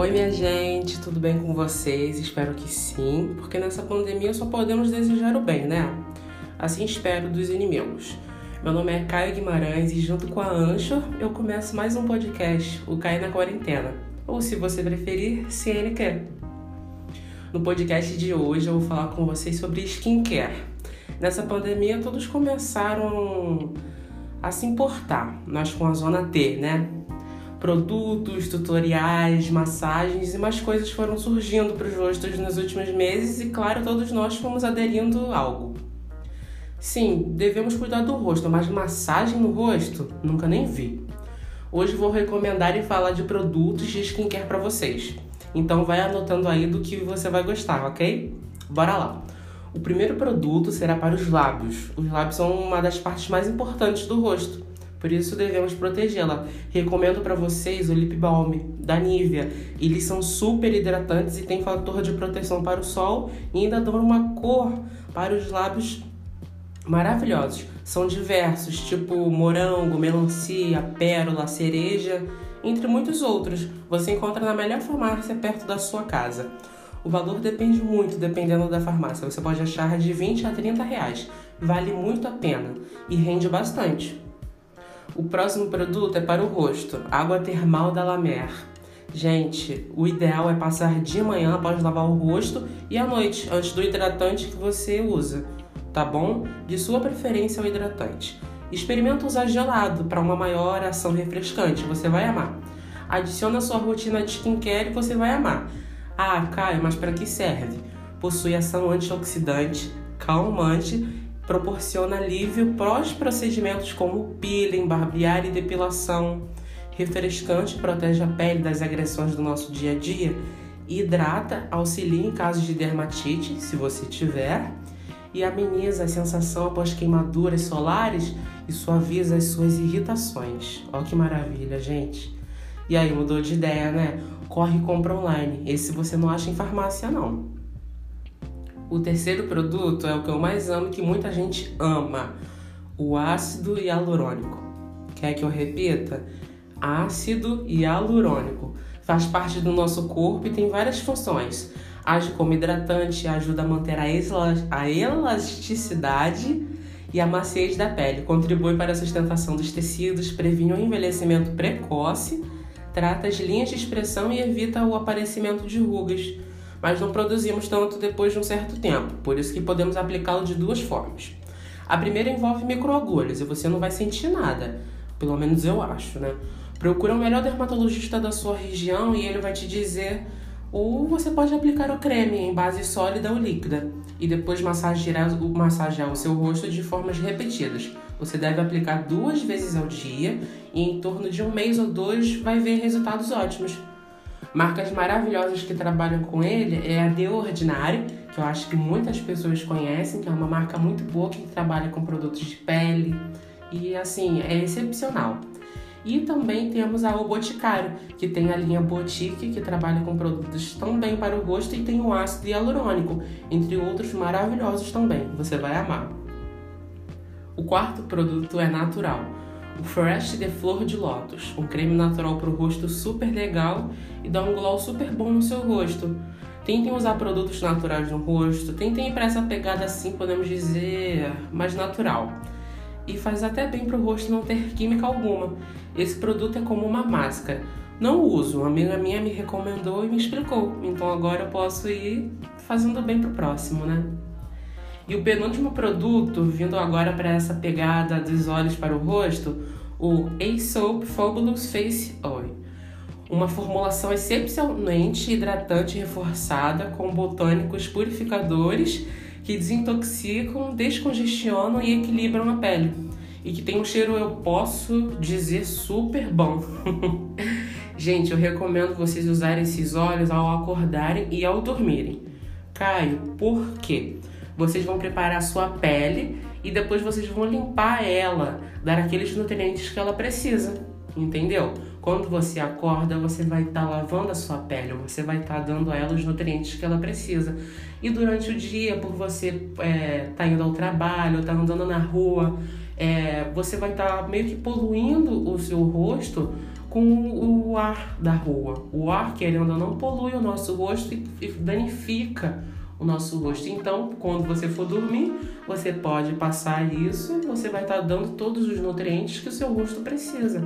Oi, minha gente, tudo bem com vocês? Espero que sim, porque nessa pandemia só podemos desejar o bem, né? Assim espero dos inimigos. Meu nome é Caio Guimarães e, junto com a Ancho, eu começo mais um podcast, o Caio na Quarentena, ou se você preferir, CNQ. No podcast de hoje eu vou falar com vocês sobre skincare. Nessa pandemia todos começaram a se importar, nós com a zona T, né? Produtos, tutoriais, massagens e mais coisas foram surgindo para os rostos nos últimos meses e, claro, todos nós fomos aderindo algo. Sim, devemos cuidar do rosto, mas massagem no rosto? Nunca nem vi. Hoje vou recomendar e falar de produtos de skincare para vocês. Então vai anotando aí do que você vai gostar, ok? Bora lá! O primeiro produto será para os lábios. Os lábios são uma das partes mais importantes do rosto, por isso devemos protegê-la. Recomendo para vocês o Lip Balm da Nivea. Eles são super hidratantes e têm fator de proteção para o sol e ainda dão uma cor para os lábios maravilhosos. São diversos, tipo morango, melancia, pérola, cereja, entre muitos outros. Você encontra na melhor farmácia perto da sua casa. O valor depende muito, dependendo da farmácia. Você pode achar de 20 a 30 reais. Vale muito a pena e rende bastante. O próximo produto é para o rosto, água termal da La Mer. Gente, o ideal é passar de manhã após lavar o rosto e à noite, antes do hidratante que você usa, tá bom? De sua preferência o hidratante. Experimenta usar gelado para uma maior ação refrescante, você vai amar. Adiciona a sua rotina de skincare e você vai amar. Ah, Caio, mas para que serve? Possui ação antioxidante, calmante, proporciona alívio pós procedimentos como peeling, barbear e depilação. Refrescante, protege a pele das agressões do nosso dia a dia. Hidrata, auxilia em casos de dermatite, se você tiver. E ameniza a sensação após queimaduras solares e suaviza as suas irritações. Olha que maravilha, gente! E aí, mudou de ideia, né? Corre e compra online. Esse você não acha em farmácia, não. O terceiro produto é o que eu mais amo e que muita gente ama: o ácido hialurônico. Quer que eu repita? Ácido hialurônico. Faz parte do nosso corpo e tem várias funções. Age como hidratante, ajuda a manter a elasticidade e a maciez da pele, contribui para a sustentação dos tecidos, previne o envelhecimento precoce trata as linhas de expressão e evita o aparecimento de rugas, mas não produzimos tanto depois de um certo tempo, por isso que podemos aplicá-lo de duas formas. A primeira envolve microagulhas e você não vai sentir nada, pelo menos eu acho, né? Procura o melhor dermatologista da sua região e ele vai te dizer ou você pode aplicar o creme em base sólida ou líquida e depois massagear, massagear o seu rosto de formas repetidas. Você deve aplicar duas vezes ao dia e em torno de um mês ou dois vai ver resultados ótimos. Marcas maravilhosas que trabalham com ele é a The Ordinary, que eu acho que muitas pessoas conhecem, que é uma marca muito boa que trabalha com produtos de pele e assim é excepcional. E também temos a O Boticário, que tem a linha Botique, que trabalha com produtos também para o rosto e tem o ácido hialurônico, entre outros maravilhosos também. Você vai amar. O quarto produto é natural. O Fresh de Flor de Lótus, um creme natural para o rosto super legal e dá um glow super bom no seu rosto. Tentem usar produtos naturais no rosto, tentem ir para essa pegada assim, podemos dizer, mais natural e faz até bem para o rosto não ter química alguma. Esse produto é como uma máscara. Não uso, uma amiga minha me recomendou e me explicou, então agora eu posso ir fazendo bem pro próximo, né? E o penúltimo produto, vindo agora para essa pegada dos olhos para o rosto, o A-Soap Fabulous Face Oil. Uma formulação excepcionalmente hidratante e reforçada com botânicos purificadores que desintoxicam, descongestionam e equilibram a pele. E que tem um cheiro, eu posso dizer, super bom. Gente, eu recomendo vocês usarem esses óleos ao acordarem e ao dormirem. Caio, por quê? Vocês vão preparar a sua pele e depois vocês vão limpar ela, dar aqueles nutrientes que ela precisa, entendeu? Quando você acorda, você vai estar tá lavando a sua pele, você vai estar tá dando a ela os nutrientes que ela precisa. E durante o dia, por você estar é, tá indo ao trabalho, estar tá andando na rua, é, você vai estar tá meio que poluindo o seu rosto com o ar da rua. O ar, querendo ou não, polui o nosso rosto e danifica o nosso rosto. Então, quando você for dormir, você pode passar isso você vai estar dando todos os nutrientes que o seu rosto precisa.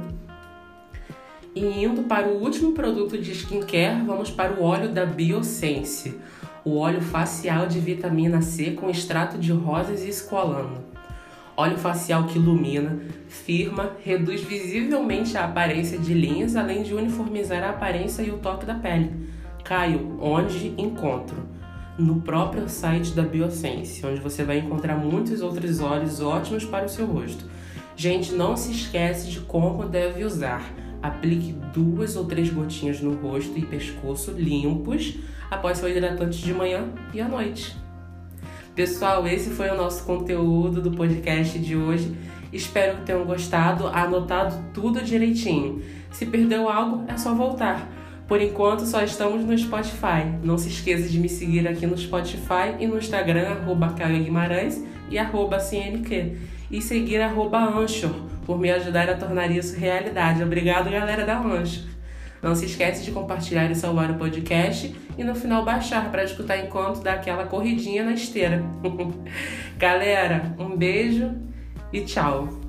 E indo para o último produto de skincare, vamos para o óleo da Biosense, o óleo facial de vitamina C com extrato de rosas e esqualano. Óleo facial que ilumina, firma, reduz visivelmente a aparência de linhas, além de uniformizar a aparência e o toque da pele. Caio, onde encontro? No próprio site da Biosense, onde você vai encontrar muitos outros óleos ótimos para o seu rosto. Gente, não se esquece de como deve usar. Aplique duas ou três gotinhas no rosto e pescoço limpos após seu hidratante de manhã e à noite. Pessoal, esse foi o nosso conteúdo do podcast de hoje. Espero que tenham gostado, anotado tudo direitinho. Se perdeu algo, é só voltar. Por enquanto, só estamos no Spotify. Não se esqueça de me seguir aqui no Spotify e no Instagram, arroba Guimarães e arroba CNQ. E seguir arroba Anchor por me ajudar a tornar isso realidade. Obrigado, galera da Mancha. Não se esquece de compartilhar e salvar o podcast e no final baixar para escutar enquanto dá aquela corridinha na esteira. galera, um beijo e tchau.